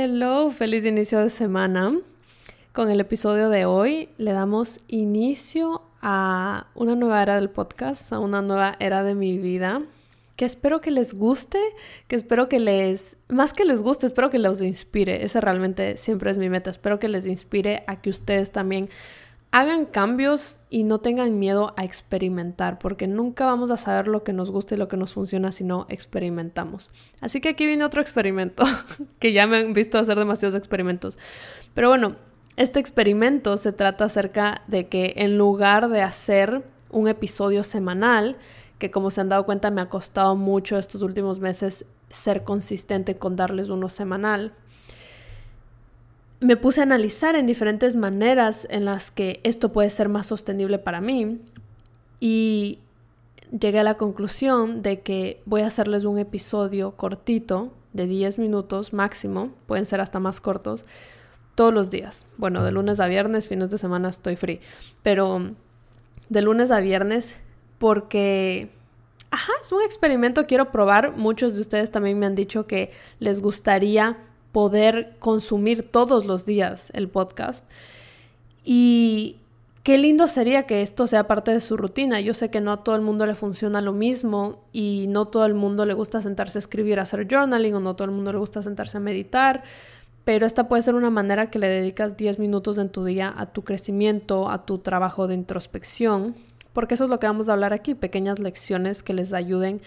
Hello, feliz inicio de semana. Con el episodio de hoy le damos inicio a una nueva era del podcast, a una nueva era de mi vida, que espero que les guste, que espero que les, más que les guste, espero que los inspire. Esa realmente siempre es mi meta. Espero que les inspire a que ustedes también hagan cambios y no tengan miedo a experimentar, porque nunca vamos a saber lo que nos gusta y lo que nos funciona si no experimentamos. Así que aquí viene otro experimento, que ya me han visto hacer demasiados experimentos. Pero bueno, este experimento se trata acerca de que en lugar de hacer un episodio semanal, que como se han dado cuenta me ha costado mucho estos últimos meses ser consistente con darles uno semanal, me puse a analizar en diferentes maneras en las que esto puede ser más sostenible para mí y llegué a la conclusión de que voy a hacerles un episodio cortito de 10 minutos máximo, pueden ser hasta más cortos, todos los días. Bueno, de lunes a viernes, fines de semana estoy free, pero de lunes a viernes porque, ajá, es un experimento, quiero probar. Muchos de ustedes también me han dicho que les gustaría poder consumir todos los días el podcast. Y qué lindo sería que esto sea parte de su rutina. Yo sé que no a todo el mundo le funciona lo mismo y no todo el mundo le gusta sentarse a escribir, a hacer journaling o no todo el mundo le gusta sentarse a meditar. Pero esta puede ser una manera que le dedicas 10 minutos en tu día a tu crecimiento, a tu trabajo de introspección, porque eso es lo que vamos a hablar aquí, pequeñas lecciones que les ayuden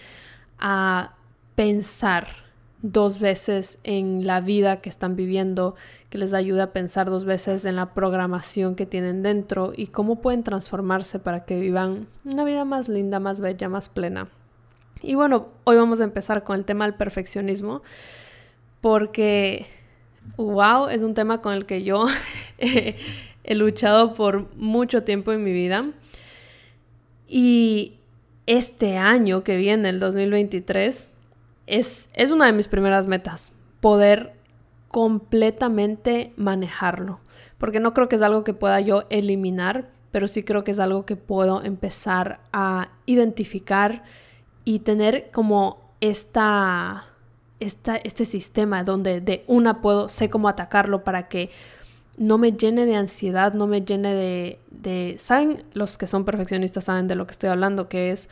a pensar dos veces en la vida que están viviendo, que les ayude a pensar dos veces en la programación que tienen dentro y cómo pueden transformarse para que vivan una vida más linda, más bella, más plena. Y bueno, hoy vamos a empezar con el tema del perfeccionismo, porque, wow, es un tema con el que yo he luchado por mucho tiempo en mi vida. Y este año que viene, el 2023, es, una de mis primeras metas, poder completamente manejarlo, porque no creo que es algo que pueda yo eliminar, pero sí creo que es algo que puedo empezar a identificar y tener como esta, esta, este sistema donde de una puedo, sé cómo atacarlo para que no me llene de ansiedad, no me llene de, de, ¿saben? Los que son perfeccionistas saben de lo que estoy hablando, que es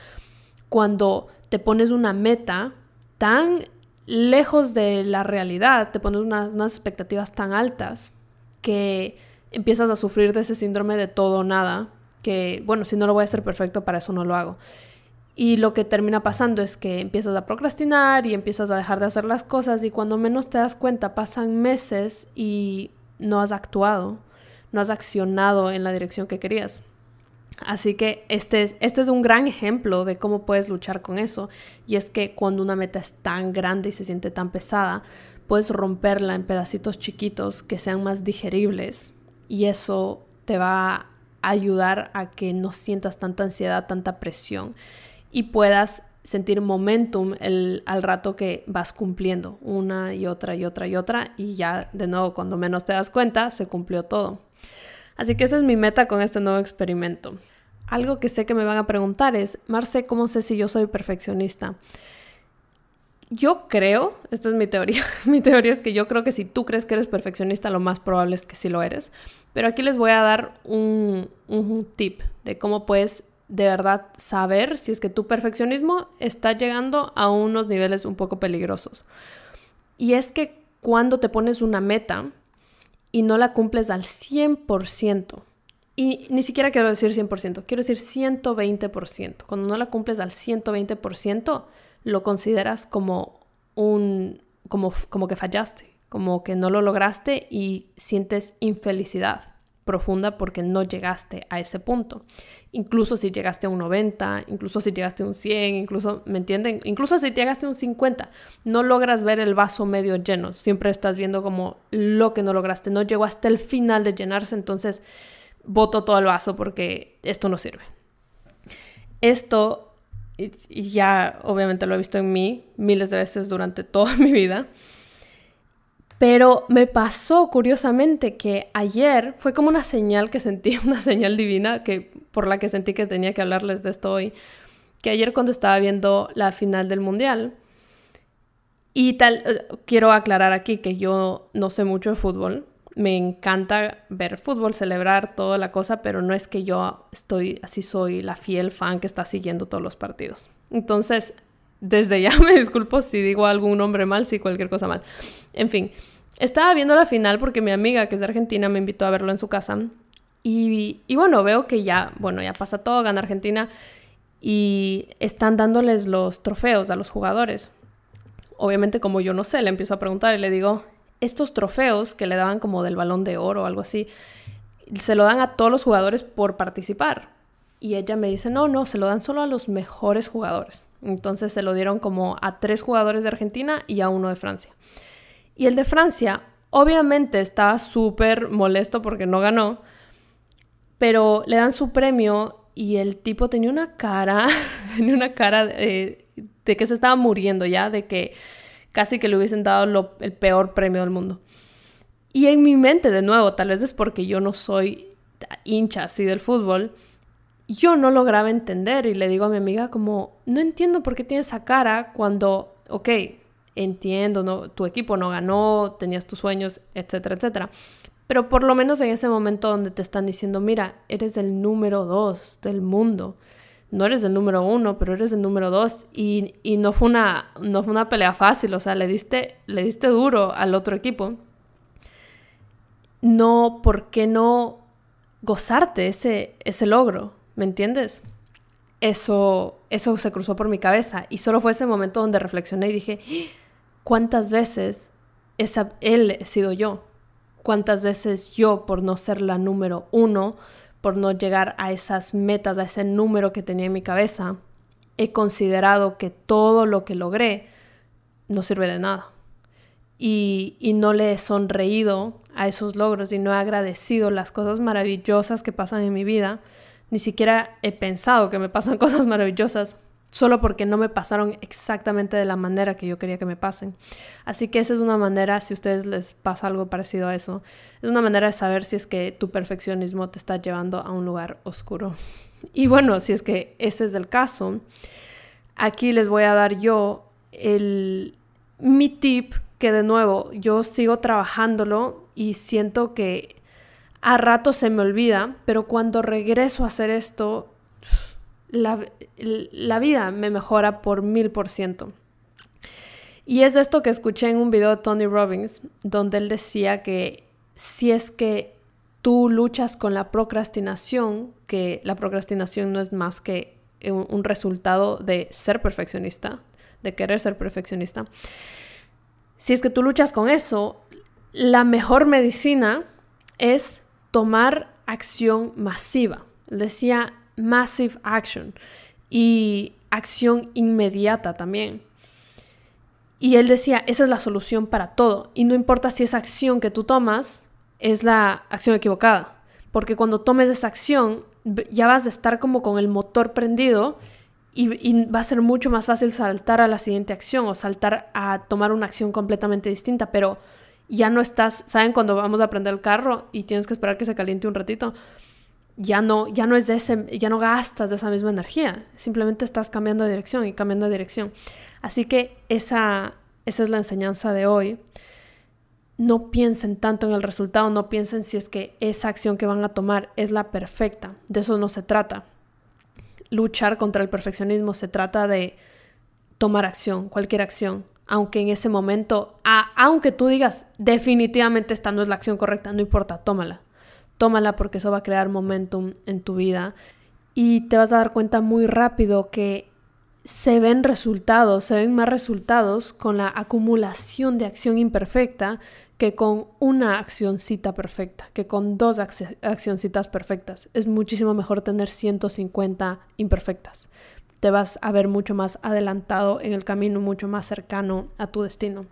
cuando te pones una meta tan lejos de la realidad, te pones unas, expectativas tan altas que empiezas a sufrir de ese síndrome de todo o nada, que bueno, si no lo voy a hacer perfecto, para eso no lo hago. Y lo que termina pasando es que empiezas a procrastinar y empiezas a dejar de hacer las cosas y cuando menos te das cuenta pasan meses y no has actuado, no has accionado en la dirección que querías. Así que este es, este es un gran ejemplo de cómo puedes luchar con eso. Y es que cuando una meta es tan grande y se siente tan pesada, puedes romperla en pedacitos chiquitos que sean más digeribles. Y eso te va a ayudar a que no sientas tanta ansiedad, tanta presión. Y puedas sentir momentum el, al rato que vas cumpliendo una y otra y otra y otra. Y ya de nuevo, cuando menos te das cuenta, se cumplió todo. Así que esa es mi meta con este nuevo experimento. Algo que sé que me van a preguntar es, Marce, ¿cómo sé si yo soy perfeccionista? Yo creo, esta es mi teoría, mi teoría es que yo creo que si tú crees que eres perfeccionista, lo más probable es que sí lo eres. Pero aquí les voy a dar un, un tip de cómo puedes de verdad saber si es que tu perfeccionismo está llegando a unos niveles un poco peligrosos. Y es que cuando te pones una meta y no la cumples al 100%, y ni siquiera quiero decir 100%, quiero decir 120%. Cuando no la cumples al 120%, lo consideras como un como, como que fallaste, como que no lo lograste y sientes infelicidad profunda porque no llegaste a ese punto. Incluso si llegaste a un 90, incluso si llegaste a un 100, incluso, ¿me entienden? Incluso si llegaste a un 50, no logras ver el vaso medio lleno, siempre estás viendo como lo que no lograste, no llegó hasta el final de llenarse, entonces voto todo el vaso porque esto no sirve. Esto, ya obviamente lo he visto en mí miles de veces durante toda mi vida, pero me pasó curiosamente que ayer fue como una señal que sentí, una señal divina que, por la que sentí que tenía que hablarles de esto hoy, que ayer cuando estaba viendo la final del mundial, Y tal, eh, quiero aclarar aquí que yo no sé mucho de fútbol. Me encanta ver fútbol, celebrar toda la cosa, pero no es que yo estoy, así soy la fiel fan que está siguiendo todos los partidos. Entonces, desde ya me disculpo si digo algún nombre mal, si cualquier cosa mal. En fin, estaba viendo la final porque mi amiga, que es de Argentina, me invitó a verlo en su casa. Y, y bueno, veo que ya, bueno, ya pasa todo, gana Argentina y están dándoles los trofeos a los jugadores. Obviamente como yo no sé, le empiezo a preguntar y le digo, estos trofeos que le daban como del balón de oro o algo así, se lo dan a todos los jugadores por participar. Y ella me dice, no, no, se lo dan solo a los mejores jugadores. Entonces se lo dieron como a tres jugadores de Argentina y a uno de Francia. Y el de Francia, obviamente estaba súper molesto porque no ganó, pero le dan su premio y el tipo tenía una cara, tenía una cara de, que se estaba muriendo ya, de que casi que le hubiesen dado el peor premio del mundo. Y en mi mente, de nuevo, tal vez es porque yo no soy hincha así del fútbol, yo no lograba entender y le digo a mi amiga como, no entiendo por qué tienes esa cara cuando, ok, entiendo, no, tu equipo no ganó, tenías tus sueños, etcétera, etcétera. Pero por lo menos en ese momento donde te están diciendo, mira, eres el número dos del mundo. No eres el número uno, pero eres el número dos. Y, y no, fue una, no fue una pelea fácil, o sea, le diste, le diste duro al otro equipo. No, ¿por qué no gozarte ese, ese logro? ¿Me entiendes? Eso, eso se cruzó por mi cabeza y solo fue ese momento donde reflexioné y dije, ¿cuántas veces esa, él he sido yo? ¿Cuántas veces yo, por no ser la número uno, por no llegar a esas metas, a ese número que tenía en mi cabeza, he considerado que todo lo que logré no sirve de nada? Y, y no le he sonreído a esos logros y no he agradecido las cosas maravillosas que pasan en mi vida ni siquiera he pensado que me pasan cosas maravillosas solo porque no me pasaron exactamente de la manera que yo quería que me pasen. Así que esa es una manera, si a ustedes les pasa algo parecido a eso, es una manera de saber si es que tu perfeccionismo te está llevando a un lugar oscuro. Y bueno, si es que ese es el caso, aquí les voy a dar yo el, mi tip que de nuevo yo sigo trabajándolo y siento que a rato se me olvida, pero cuando regreso a hacer esto, la, vida me mejora por mil por ciento. Y es esto que escuché en un video de Tony Robbins, donde él decía que si es que tú luchas con la procrastinación, que la procrastinación no es más que un resultado de ser perfeccionista, de querer ser perfeccionista, si es que tú luchas con eso, la mejor medicina es tomar acción masiva. Decía massive action y acción inmediata también. Y él decía, esa es la solución para todo. Y no importa si esa acción que tú tomas es la acción equivocada. Porque cuando tomes esa acción, ya vas a estar como con el motor prendido y, va a ser mucho más fácil saltar a la siguiente acción o saltar a tomar una acción completamente distinta. Pero ya no estás, ¿saben? Cuando vamos a prender el carro y tienes que esperar que se caliente un ratito, ya no, ya no es de ese, ya no gastas de esa misma energía, simplemente estás cambiando de dirección y cambiando de dirección. Así que esa, esa es la enseñanza de hoy. No piensen tanto en el resultado, no piensen si es que esa acción que van a tomar es la perfecta. De eso no se trata. Luchar contra el perfeccionismo se trata de tomar acción, cualquier acción, aunque en ese momento, aunque tú digas definitivamente esta no es la acción correcta, no importa, tómala. Tómala porque eso va a crear momentum en tu vida y te vas a dar cuenta muy rápido que se ven resultados, se ven más resultados con la acumulación de acción imperfecta que con una accioncita perfecta, que con dos accioncitas perfectas. Es muchísimo mejor tener 150 imperfectas te vas a ver mucho más adelantado en el camino, mucho más cercano a tu destino.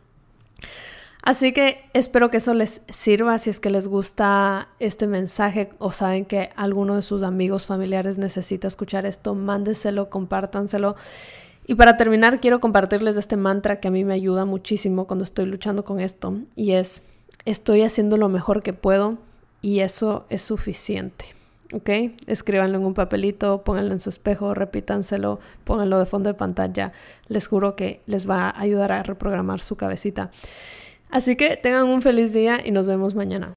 Así que espero que eso les sirva si es que les gusta este mensaje o saben que alguno de sus amigos, familiares necesita escuchar esto, mándeselo, compártanselo. Y para terminar, quiero compartirles este mantra que a mí me ayuda muchísimo cuando estoy luchando con esto y es, estoy haciendo lo mejor que puedo y eso es suficiente. ¿ok? Escríbanlo en un papelito, pónganlo en su espejo, repítanselo, pónganlo de fondo de pantalla. Les juro que les va a ayudar a reprogramar su cabecita. Así que tengan un feliz día y nos vemos mañana.